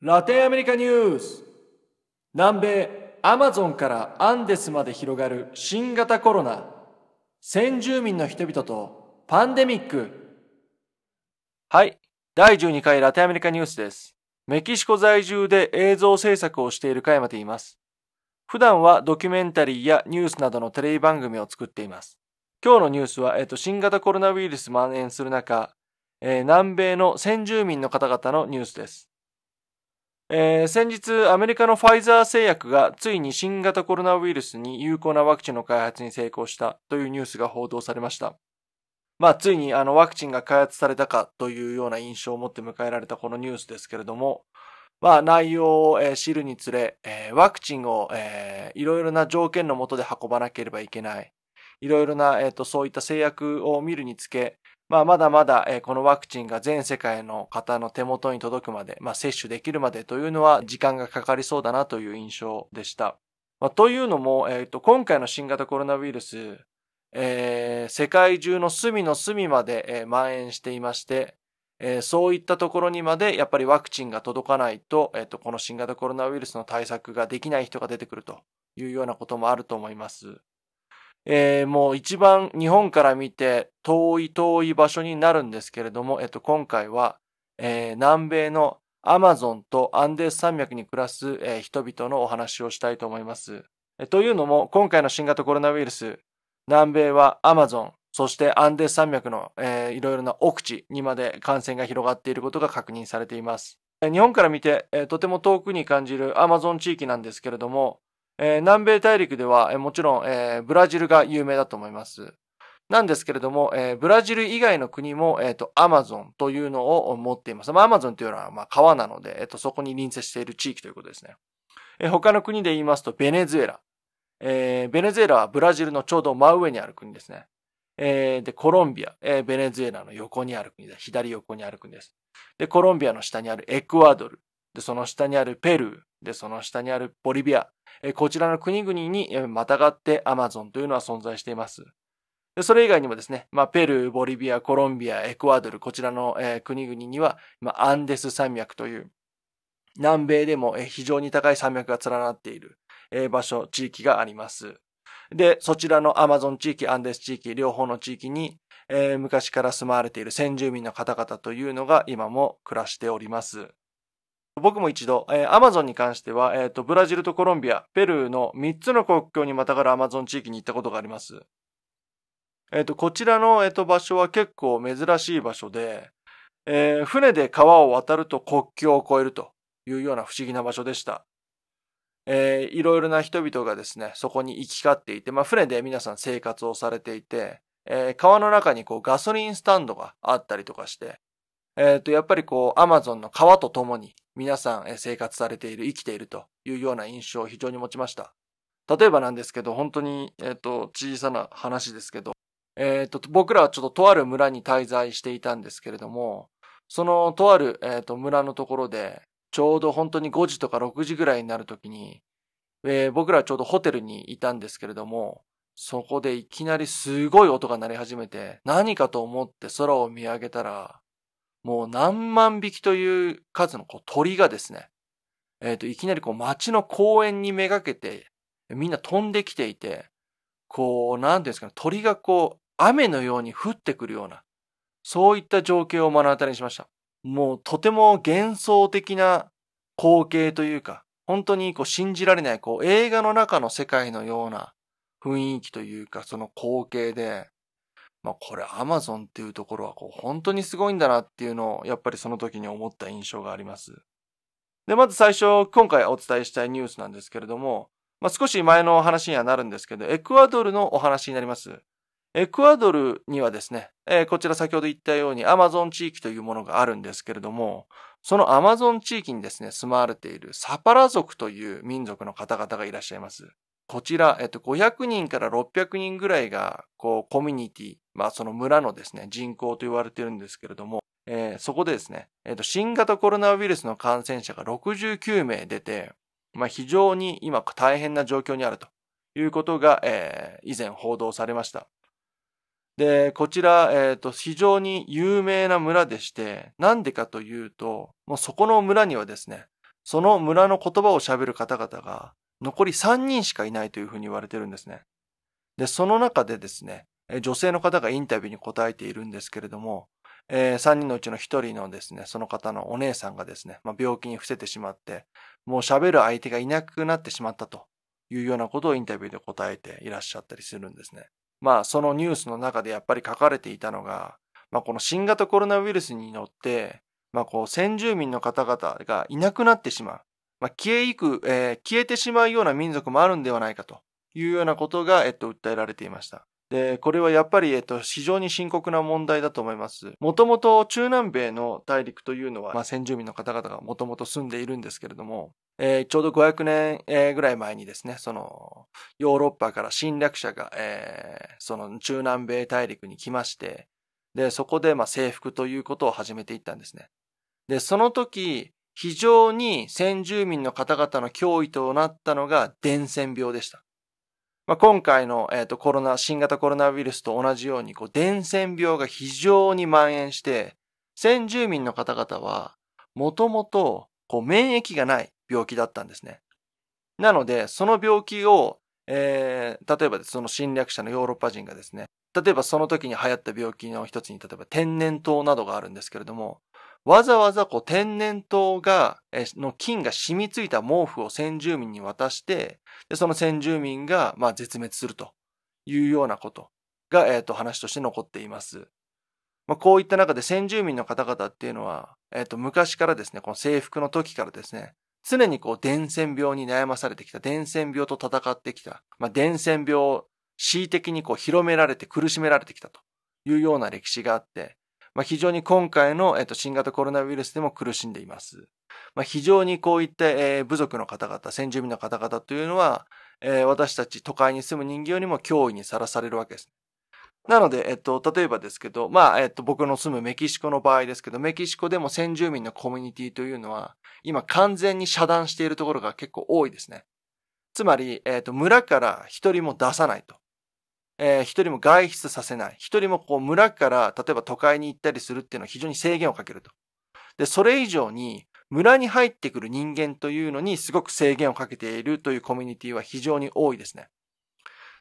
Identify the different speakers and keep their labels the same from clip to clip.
Speaker 1: ラテンアメリカニュース。南米アマゾンからアンデスまで広がる新型コロナ。先住民の人々とパンデミック。はい。第12回ラテンアメリカニュースです。メキシコ在住で映像制作をしている加山と言います。普段はドキュメンタリーやニュースなどのテレビ番組を作っています。今日のニュースは、えっと、新型コロナウイルス蔓延する中、えー、南米の先住民の方々のニュースです。えー、先日、アメリカのファイザー製薬がついに新型コロナウイルスに有効なワクチンの開発に成功したというニュースが報道されました。まあ、ついにあのワクチンが開発されたかというような印象を持って迎えられたこのニュースですけれども、まあ、内容を、知るにつれ、えー、ワクチンを、えー、いろいろな条件のもとで運ばなければいけない。いろいろな、えっ、ー、と、そういった制約を見るにつけ、まあ、まだまだ、えこのワクチンが全世界の方の手元に届くまで、まあ、接種できるまでというのは時間がかかりそうだなという印象でした。まあ、というのも、えっ、ー、と、今回の新型コロナウイルス、えー、世界中の隅の隅まで、えー、蔓延していまして、えー、そういったところにまでやっぱりワクチンが届かないと、えっ、と、この新型コロナウイルスの対策ができない人が出てくるというようなこともあると思います。えー、もう一番日本から見て遠い遠い場所になるんですけれども、えっと、今回は、えー、南米のアマゾンとアンデス山脈に暮らす、えー、人々のお話をしたいと思います。えというのも、今回の新型コロナウイルス、南米はアマゾン、そしてアンデス山脈の、えー、いろいろな奥地にまで感染が広がっていることが確認されています。日本から見て、えー、とても遠くに感じるアマゾン地域なんですけれども、えー、南米大陸では、えー、もちろん、えー、ブラジルが有名だと思います。なんですけれども、えー、ブラジル以外の国も、えっ、ー、と、アマゾンというのを持っています。まあ、アマゾンというのは、まあ、川なので、えっ、ー、と、そこに隣接している地域ということですね。えー、他の国で言いますと、ベネズエラ。えー、ベネズエラはブラジルのちょうど真上にある国ですね。えー、で、コロンビア、えー、ベネズエラの横にある国だ。左横にある国です。で、コロンビアの下にあるエクアドル。で、その下にあるペルー。で、その下にあるボリビア。こちらの国々にまたがってアマゾンというのは存在しています。それ以外にもですね、まあ、ペルー、ボリビア、コロンビア、エクアドル、こちらの、国々には、まあ、アンデス山脈という、南米でも、非常に高い山脈が連なっている、場所、地域があります。で、そちらのアマゾン地域、アンデス地域、両方の地域に、昔から住まわれている先住民の方々というのが今も暮らしております。僕も一度、えー、アマゾンに関しては、えっ、ー、と、ブラジルとコロンビア、ペルーの3つの国境にまたがるアマゾン地域に行ったことがあります。えっ、ー、と、こちらの、えっ、と、場所は結構珍しい場所で、え船で川を渡ると国境を越えるというような不思議な場所でした。えー、いろいろな人々がですね、そこに行き交っていて、まあ、船で皆さん生活をされていて、えー、川の中にこうガソリンスタンドがあったりとかして、えっ、ー、と、やっぱりこう、アマゾンの川と共に皆さん生活されている、生きているというような印象を非常に持ちました。例えばなんですけど、本当に、えっ、と、小さな話ですけど、えっ、と、僕らはちょっととある村に滞在していたんですけれども、そのとある、えっ、と、村のところで、ちょうど本当に5時とか6時ぐらいになるときに、え僕らはちょうどホテルにいたんですけれども、そこでいきなりすごい音が鳴り始めて、何かと思って空を見上げたら、もう何万匹という数のこう鳥がですね、えっ、ー、と、いきなりこう街の公園にめがけて、みんな飛んできていて、こう、なんていうんですかね、鳥がこう、雨のように降ってくるような、そういった情景を目の当たりにしました。もうとても幻想的な光景というか、本当にこう信じられない、こう映画の中の世界のような雰囲気というか、その光景で、まあこれアマゾンっていうところはこう本当にすごいんだなっていうのをやっぱりその時に思った印象があります。で、まず最初今回お伝えしたいニュースなんですけれども、まあ少し前の話にはなるんですけど、エクアドルのお話になります。エクアドルにはですね、えー、こちら先ほど言ったようにアマゾン地域というものがあるんですけれども、そのアマゾン地域にですね、住まわれているサパラ族という民族の方々がいらっしゃいます。こちら、えっと、500人から600人ぐらいが、こう、コミュニティ、まあ、その村のですね、人口と言われてるんですけれども、えー、そこでですね、えっと、新型コロナウイルスの感染者が69名出て、まあ、非常に今大変な状況にあるということが、えー、以前報道されました。で、こちら、えっ、ー、と、非常に有名な村でして、なんでかというと、もうそこの村にはですね、その村の言葉を喋る方々が残り3人しかいないというふうに言われてるんですね。で、その中でですね、女性の方がインタビューに答えているんですけれども、えー、3人のうちの1人のですね、その方のお姉さんがですね、まあ、病気に伏せてしまって、もう喋る相手がいなくなってしまったというようなことをインタビューで答えていらっしゃったりするんですね。まあ、そのニュースの中でやっぱり書かれていたのが、まあ、この新型コロナウイルスによって、まあ、こう、先住民の方々がいなくなってしまう。まあ、消えゆく、えー、消えてしまうような民族もあるんではないかというようなことが、えっと、訴えられていました。で、これはやっぱり、えっと、非常に深刻な問題だと思います。もともと中南米の大陸というのは、まあ、先住民の方々がもともと住んでいるんですけれども、えー、ちょうど500年、えー、ぐらい前にですね、その、ヨーロッパから侵略者が、えー、その中南米大陸に来まして、で、そこで、まあ、征服ということを始めていったんですね。で、その時、非常に先住民の方々の脅威となったのが伝染病でした。まあ、今回の、えー、とコロナ、新型コロナウイルスと同じように、こう、伝染病が非常に蔓延して、先住民の方々は、もともと、免疫がない病気だったんですね。なので、その病気を、えー、例えばその侵略者のヨーロッパ人がですね、例えばその時に流行った病気の一つに、例えば天然痘などがあるんですけれども、わざわざこう天然痘が、の菌が染みついた毛布を先住民に渡して、でその先住民が、まあ、絶滅するというようなことが、えっ、ー、と、話として残っています。まあ、こういった中で先住民の方々っていうのは、えっ、ー、と、昔からですね、この征服の時からですね、常にこう伝染病に悩まされてきた、伝染病と戦ってきた、まあ、伝染病を恣意的にこう広められて苦しめられてきたというような歴史があって、まあ、非常に今回の、えっと、新型コロナウイルスでも苦しんでいます。まあ、非常にこういった、えー、部族の方々、先住民の方々というのは、えー、私たち都会に住む人間よりも脅威にさらされるわけです。なので、えっと、例えばですけど、まあ、えっと、僕の住むメキシコの場合ですけど、メキシコでも先住民のコミュニティというのは、今完全に遮断しているところが結構多いですね。つまり、えっと、村から一人も出さないと。えー、一人も外出させない。一人もこう村から、例えば都会に行ったりするっていうのは非常に制限をかけると。で、それ以上に、村に入ってくる人間というのにすごく制限をかけているというコミュニティは非常に多いですね。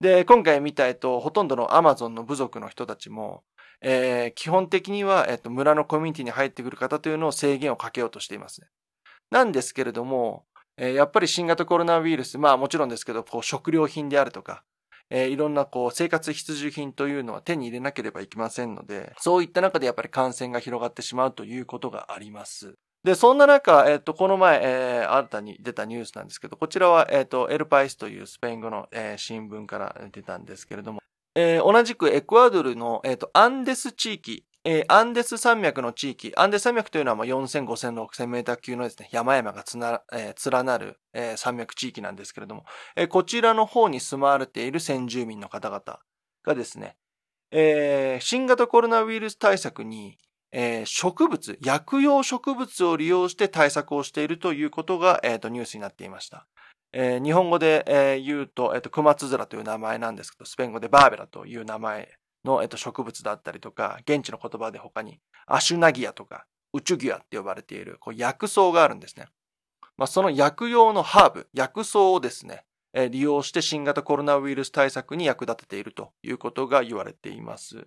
Speaker 1: で、今回見た、えっと、ほとんどのアマゾンの部族の人たちも、えー、基本的には、えっと、村のコミュニティに入ってくる方というのを制限をかけようとしていますね。なんですけれども、えー、やっぱり新型コロナウイルス、まあもちろんですけど、こう食料品であるとか、えー、いろんなこう生活必需品というのは手に入れなければいけませんので、そういった中でやっぱり感染が広がってしまうということがあります。で、そんな中、えっ、と、この前、えー、新たに出たニュースなんですけど、こちらは、えっ、と、エルパイスというスペイン語の、えー、新聞から出たんですけれども、えー、同じくエクアドルの、えっ、と、アンデス地域、えー、アンデス山脈の地域、アンデス山脈というのは4000、5000、6000メーター級のですね、山々がつな、えー、連なる、えー、山脈地域なんですけれども、え、こちらの方に住まわれている先住民の方々がですね、え、新型コロナウイルス対策に、え、植物、薬用植物を利用して対策をしているということが、えー、とニュースになっていました。え、日本語で、え、言うと、えっ、と、クマツズラという名前なんですけど、スペイン語でバーベラという名前の、えっと、植物だったりとか、現地の言葉で他にアシュナギアとか、ウチュギアって呼ばれている、こう薬草があるんですね。まあ、その薬用のハーブ、薬草をですね、えー、利用して新型コロナウイルス対策に役立てているということが言われています。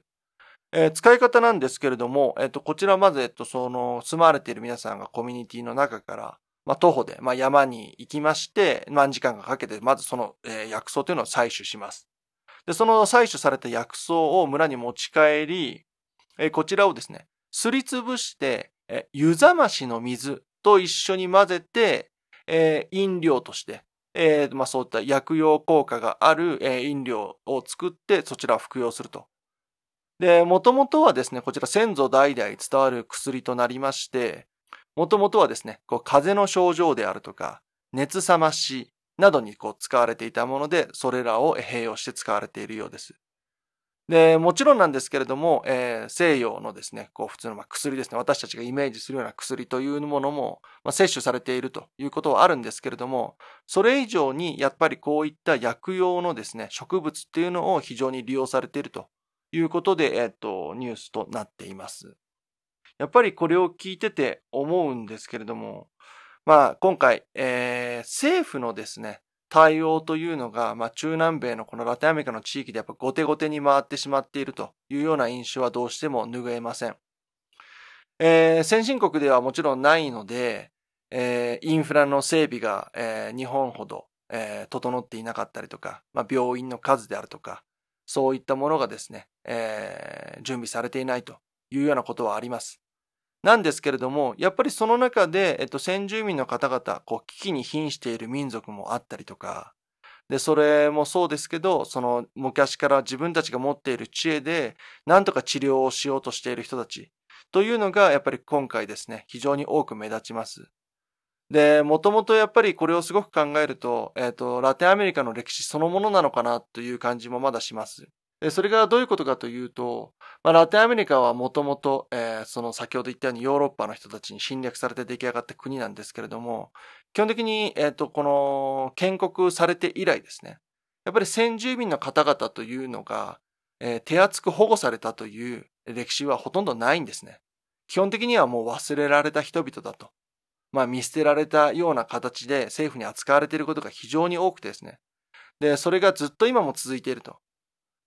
Speaker 1: えー、使い方なんですけれども、えっ、ー、と、こちらまず、えっと、その、住まわれている皆さんがコミュニティの中から、まあ、徒歩で、まあ、山に行きまして、何時間かかけて、まずその、えー、薬草というのを採取します。で、その採取された薬草を村に持ち帰り、えこちらをですね、すりつぶして、え湯冷ましの水と一緒に混ぜて、え飲料として、えー、まあ、そういった薬用効果がある、え飲料を作ってそちらを服用すると。で、もともとはですね、こちら先祖代々伝わる薬となりまして、もともとはですね、こう風邪の症状であるとか、熱冷まし、などにこう使われていたもので、それらを併用して使われているようです。で、もちろんなんですけれども、えー、西洋のですね、こう普通のま薬ですね、私たちがイメージするような薬というものも、まあ、摂取されているということはあるんですけれども、それ以上にやっぱりこういった薬用のですね、植物っていうのを非常に利用されているということで、えっ、ー、と、ニュースとなっています。やっぱりこれを聞いてて思うんですけれども、まあ、今回、えー、政府のですね、対応というのが、まあ、中南米のこのラテンアメリカの地域でやっぱ後手後手に回ってしまっているというような印象はどうしても拭えません。えー、先進国ではもちろんないので、えー、インフラの整備が、えー、日本ほど、えー、整っていなかったりとか、まあ、病院の数であるとか、そういったものがですね、えー、準備されていないというようなことはあります。なんですけれども、やっぱりその中で、えっと、先住民の方々、こう、危機に瀕している民族もあったりとか、で、それもそうですけど、その昔から自分たちが持っている知恵で、なんとか治療をしようとしている人たちというのが、やっぱり今回ですね、非常に多く目立ちます。で、もともとやっぱりこれをすごく考えると、えっ、と、ラテンアメリカの歴史そのものなのかなという感じもまだします。それがどういうことかというと、まあ、ラテンアメリカはもともと、えその先ほど言ったようにヨーロッパの人たちに侵略されて出来上がった国なんですけれども、基本的に、えっ、ー、と、この建国されて以来ですね、やっぱり先住民の方々というのが、えー、手厚く保護されたという歴史はほとんどないんですね。基本的にはもう忘れられた人々だと。まあ見捨てられたような形で政府に扱われていることが非常に多くてですね。で、それがずっと今も続いていると。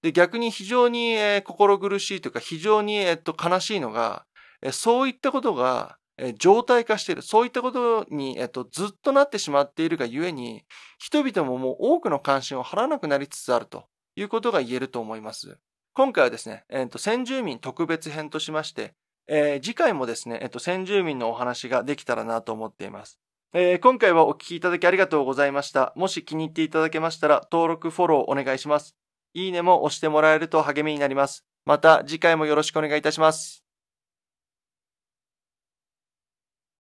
Speaker 1: で、逆に非常に、えー、心苦しいというか、非常に、えっと、悲しいのが、えー、そういったことが、えー、状態化している。そういったことに、えっと、ずっとなってしまっているがゆえに、人々ももう多くの関心を払わなくなりつつあるということが言えると思います。今回はですね、えっと、先住民特別編としまして、えー、次回もですね、えっと、先住民のお話ができたらなと思っています。えー、今回はお聞きいただきありがとうございました。もし気に入っていただけましたら、登録、フォローお願いします。いいねも押してもらえると励みになります。また次回もよろしくお願いいたします。